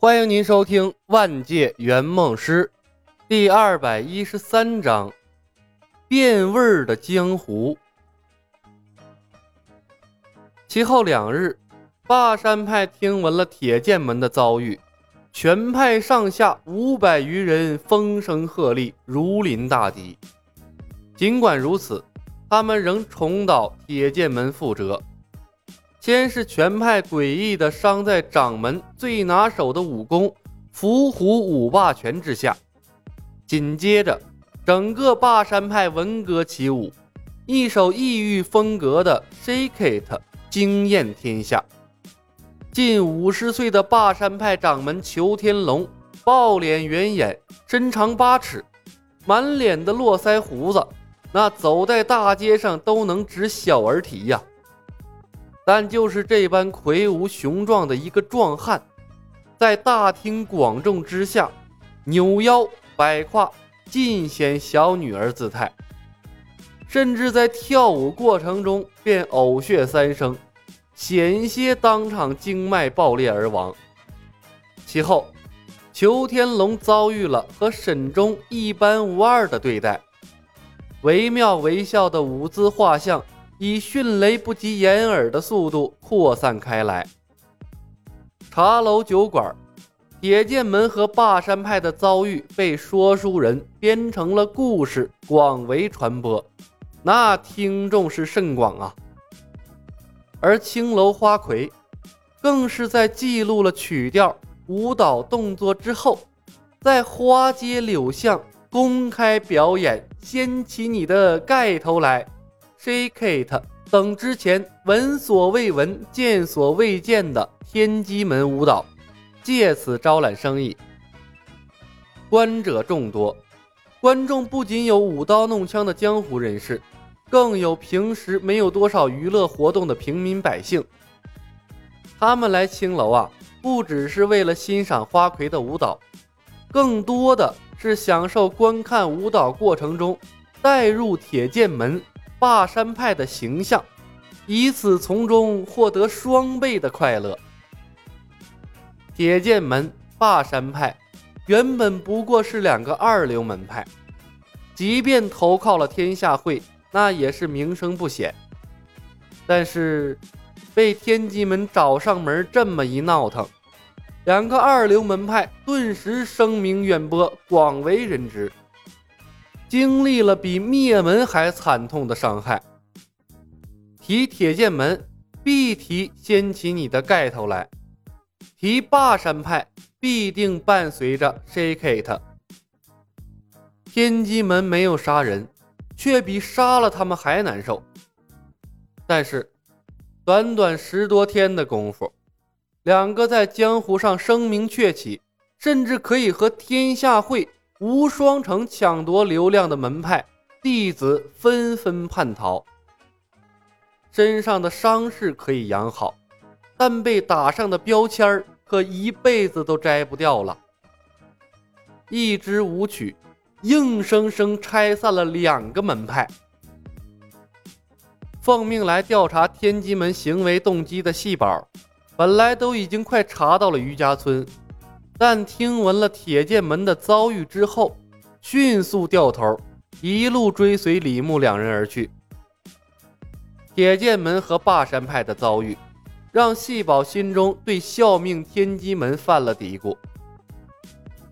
欢迎您收听《万界圆梦师》第二百一十三章：变味儿的江湖。其后两日，霸山派听闻了铁剑门的遭遇，全派上下五百余人风声鹤唳，如临大敌。尽管如此，他们仍重蹈铁剑门覆辙。先是全派诡异的伤在掌门最拿手的武功伏虎五霸拳之下，紧接着整个霸山派闻歌起舞，一首异域风格的《Shake It》惊艳天下。近五十岁的霸山派掌门裘天龙，暴脸圆眼，身长八尺，满脸的络腮胡子，那走在大街上都能指小儿啼呀。但就是这般魁梧雄壮的一个壮汉，在大庭广众之下扭腰摆胯，尽显小女儿姿态，甚至在跳舞过程中便呕血三升，险些当场经脉爆裂而亡。其后，裘天龙遭遇了和沈忠一般无二的对待，惟妙惟肖的舞姿画像。以迅雷不及掩耳的速度扩散开来。茶楼酒馆，铁剑门和霸山派的遭遇被说书人编成了故事，广为传播，那听众是甚广啊！而青楼花魁，更是在记录了曲调、舞蹈动作之后，在花街柳巷公开表演，掀起你的盖头来。Shake It 等之前闻所未闻、见所未见的天机门舞蹈，借此招揽生意。观者众多，观众不仅有舞刀弄枪的江湖人士，更有平时没有多少娱乐活动的平民百姓。他们来青楼啊，不只是为了欣赏花魁的舞蹈，更多的是享受观看舞蹈过程中带入铁剑门。霸山派的形象，以此从中获得双倍的快乐。铁剑门、霸山派原本不过是两个二流门派，即便投靠了天下会，那也是名声不显。但是被天机门找上门这么一闹腾，两个二流门派顿时声名远播，广为人知。经历了比灭门还惨痛的伤害。提铁剑门，必提掀起你的盖头来；提霸山派，必定伴随着 shake it。天机门没有杀人，却比杀了他们还难受。但是，短短十多天的功夫，两个在江湖上声名鹊起，甚至可以和天下会。无双城抢夺流量的门派弟子纷纷叛逃，身上的伤势可以养好，但被打上的标签儿可一辈子都摘不掉了。一支舞曲，硬生生拆散了两个门派。奉命来调查天机门行为动机的细宝，本来都已经快查到了余家村。但听闻了铁剑门的遭遇之后，迅速掉头，一路追随李牧两人而去。铁剑门和霸山派的遭遇，让细宝心中对效命天机门犯了嘀咕。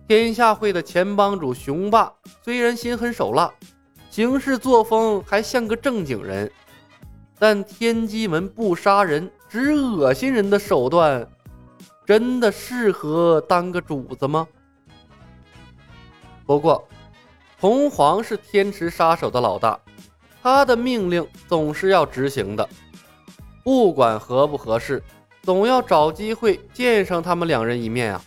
天下会的前帮主雄霸虽然心狠手辣，行事作风还像个正经人，但天机门不杀人，只恶心人的手段。真的适合当个主子吗？不过，红皇是天池杀手的老大，他的命令总是要执行的，不管合不合适，总要找机会见上他们两人一面啊！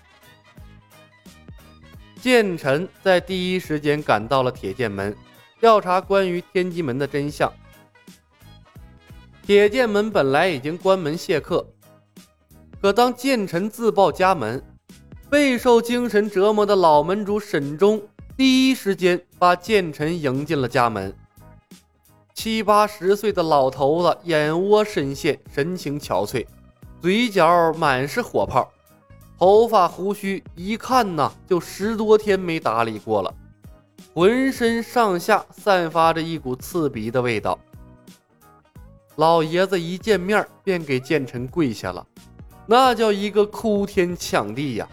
剑臣在第一时间赶到了铁剑门，调查关于天机门的真相。铁剑门本来已经关门谢客。可当剑臣自报家门，备受精神折磨的老门主沈忠第一时间把剑臣迎进了家门。七八十岁的老头子眼窝深陷，神情憔悴，嘴角满是火泡，头发胡须一看呐，就十多天没打理过了，浑身上下散发着一股刺鼻的味道。老爷子一见面便给建成跪下了，那叫一个哭天抢地呀！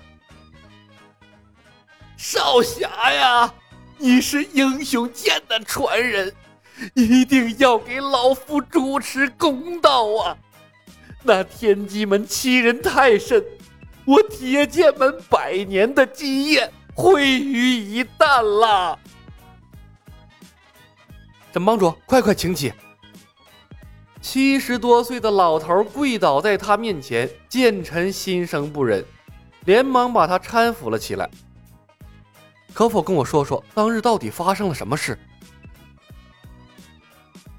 少侠呀，你是英雄剑的传人，一定要给老夫主持公道啊！那天机门欺人太甚，我铁剑门百年的基业毁于一旦了。沈帮主，快快请起！七十多岁的老头跪倒在他面前，剑臣心生不忍，连忙把他搀扶了起来。可否跟我说说当日到底发生了什么事？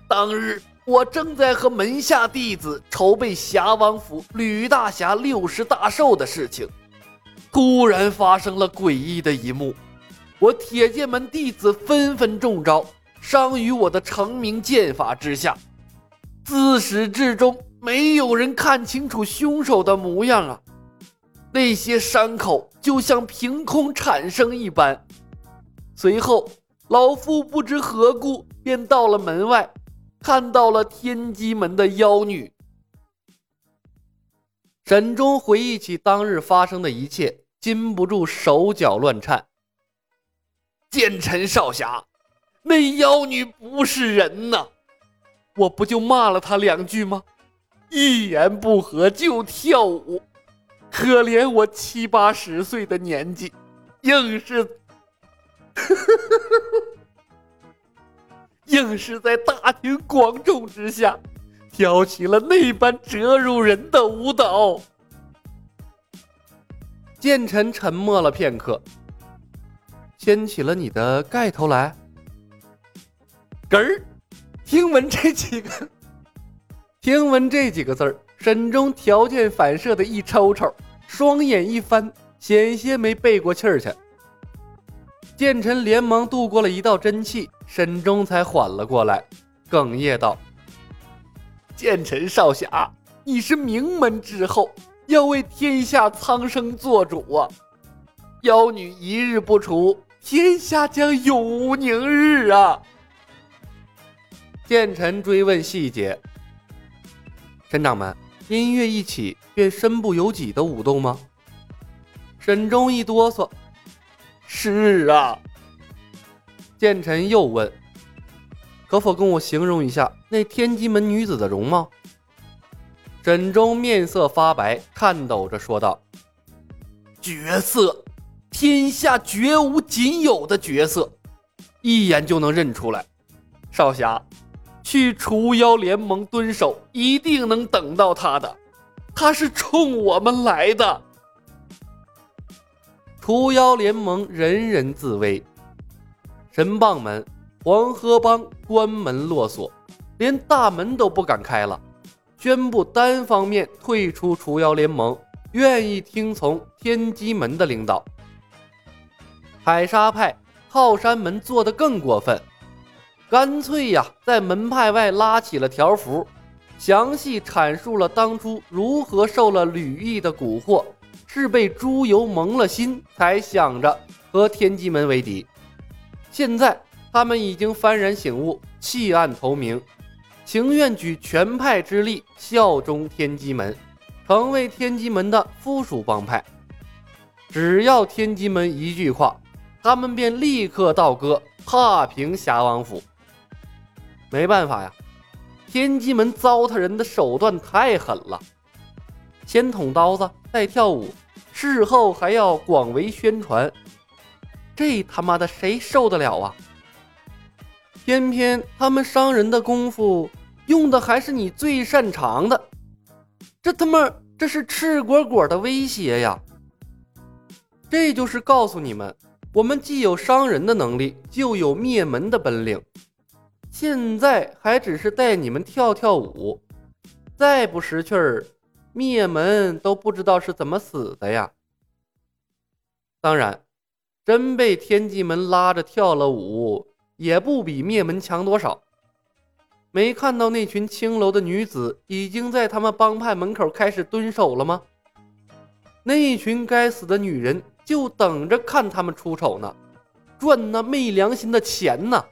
当日我正在和门下弟子筹备侠王府吕大侠六十大寿的事情，突然发生了诡异的一幕，我铁剑门弟子纷纷中招，伤于我的成名剑法之下，自始至终没有人看清楚凶手的模样啊！那些伤口就像凭空产生一般。随后，老夫不知何故便到了门外，看到了天机门的妖女。沈中回忆起当日发生的一切，禁不住手脚乱颤。剑臣少侠，那妖女不是人呐！我不就骂了他两句吗？一言不合就跳舞，可怜我七八十岁的年纪，硬是。硬是在大庭广众之下，跳起了那般折辱人的舞蹈。剑臣沉默了片刻，掀起了你的盖头来。嗝儿，听闻这几个，听闻这几个字儿，沈中条件反射的一抽抽，双眼一翻，险些没背过气儿去。剑臣连忙渡过了一道真气，沈中才缓了过来，哽咽道：“剑臣少侠，你是名门之后，要为天下苍生做主啊！妖女一日不除，天下将永无宁日啊！”剑臣追问细节：“沈掌门，音乐一起便身不由己的舞动吗？”沈中一哆嗦。是啊，剑臣又问：“可否跟我形容一下那天机门女子的容貌？”沈中面色发白，颤抖着说道：“绝色，天下绝无仅有的绝色，一眼就能认出来。少侠，去除妖联盟蹲守，一定能等到他的。他是冲我们来的。”除妖联盟人人自危，神棒门、黄河帮关门落锁，连大门都不敢开了，宣布单方面退出除妖联盟，愿意听从天机门的领导。海沙派靠山门做得更过分，干脆呀，在门派外拉起了条幅，详细阐述了当初如何受了吕毅的蛊惑。是被猪油蒙了心，才想着和天机门为敌。现在他们已经幡然醒悟，弃暗投明，情愿举全派之力效忠天机门，成为天机门的附属帮派。只要天机门一句话，他们便立刻倒戈，踏平侠王府。没办法呀，天机门糟蹋人的手段太狠了。先捅刀子，再跳舞，事后还要广为宣传，这他妈的谁受得了啊？偏偏他们伤人的功夫用的还是你最擅长的，这他妈这是赤果果的威胁呀！这就是告诉你们，我们既有伤人的能力，就有灭门的本领。现在还只是带你们跳跳舞，再不识趣儿。灭门都不知道是怎么死的呀！当然，真被天机门拉着跳了舞，也不比灭门强多少。没看到那群青楼的女子已经在他们帮派门口开始蹲守了吗？那群该死的女人就等着看他们出丑呢，赚那昧良心的钱呢。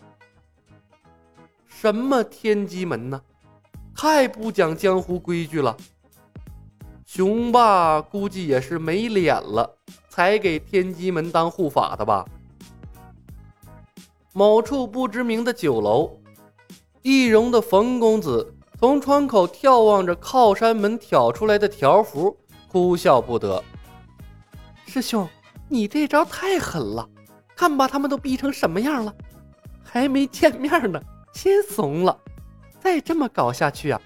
什么天机门呢？太不讲江湖规矩了。雄霸估计也是没脸了，才给天机门当护法的吧。某处不知名的酒楼，易容的冯公子从窗口眺望着靠山门挑出来的条幅，哭笑不得。师兄，你这招太狠了，看把他们都逼成什么样了！还没见面呢，先怂了。再这么搞下去啊，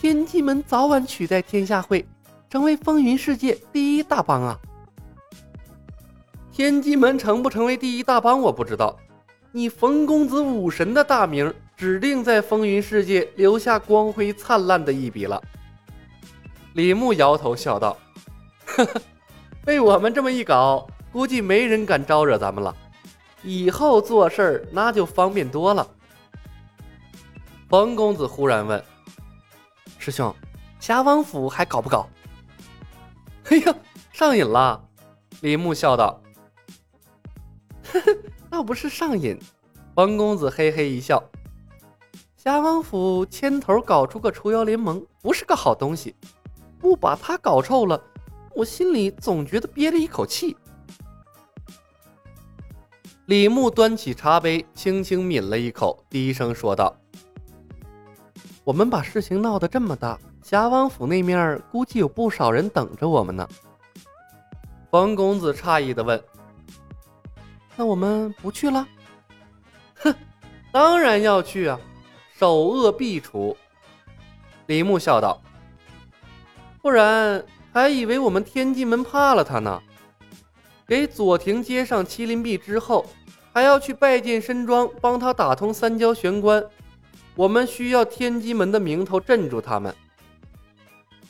天机门早晚取代天下会，成为风云世界第一大帮啊！天机门成不成为第一大帮，我不知道。你冯公子武神的大名，指定在风云世界留下光辉灿烂的一笔了。李牧摇头笑道：“呵呵，被我们这么一搞，估计没人敢招惹咱们了。以后做事儿那就方便多了。”冯公子忽然问：“师兄，侠王府还搞不搞？”“哎呀，上瘾了。”李牧笑道：“呵呵。”倒不是上瘾，冯公子嘿嘿一笑。侠王府牵头搞出个除妖联盟，不是个好东西。不把他搞臭了，我心里总觉得憋着一口气。李牧端起茶杯，轻轻抿了一口，低声说道：“我们把事情闹得这么大，侠王府那面估计有不少人等着我们呢。”冯公子诧异的问。那我们不去了？哼，当然要去啊！首恶必除。李牧笑道：“不然还以为我们天机门怕了他呢。给左庭接上麒麟臂之后，还要去拜见申庄，帮他打通三焦玄关。我们需要天机门的名头镇住他们。”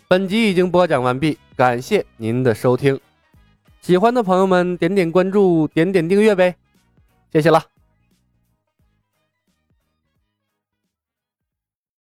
本集已经播讲完毕，感谢您的收听。喜欢的朋友们，点点关注，点点订阅呗，谢谢了。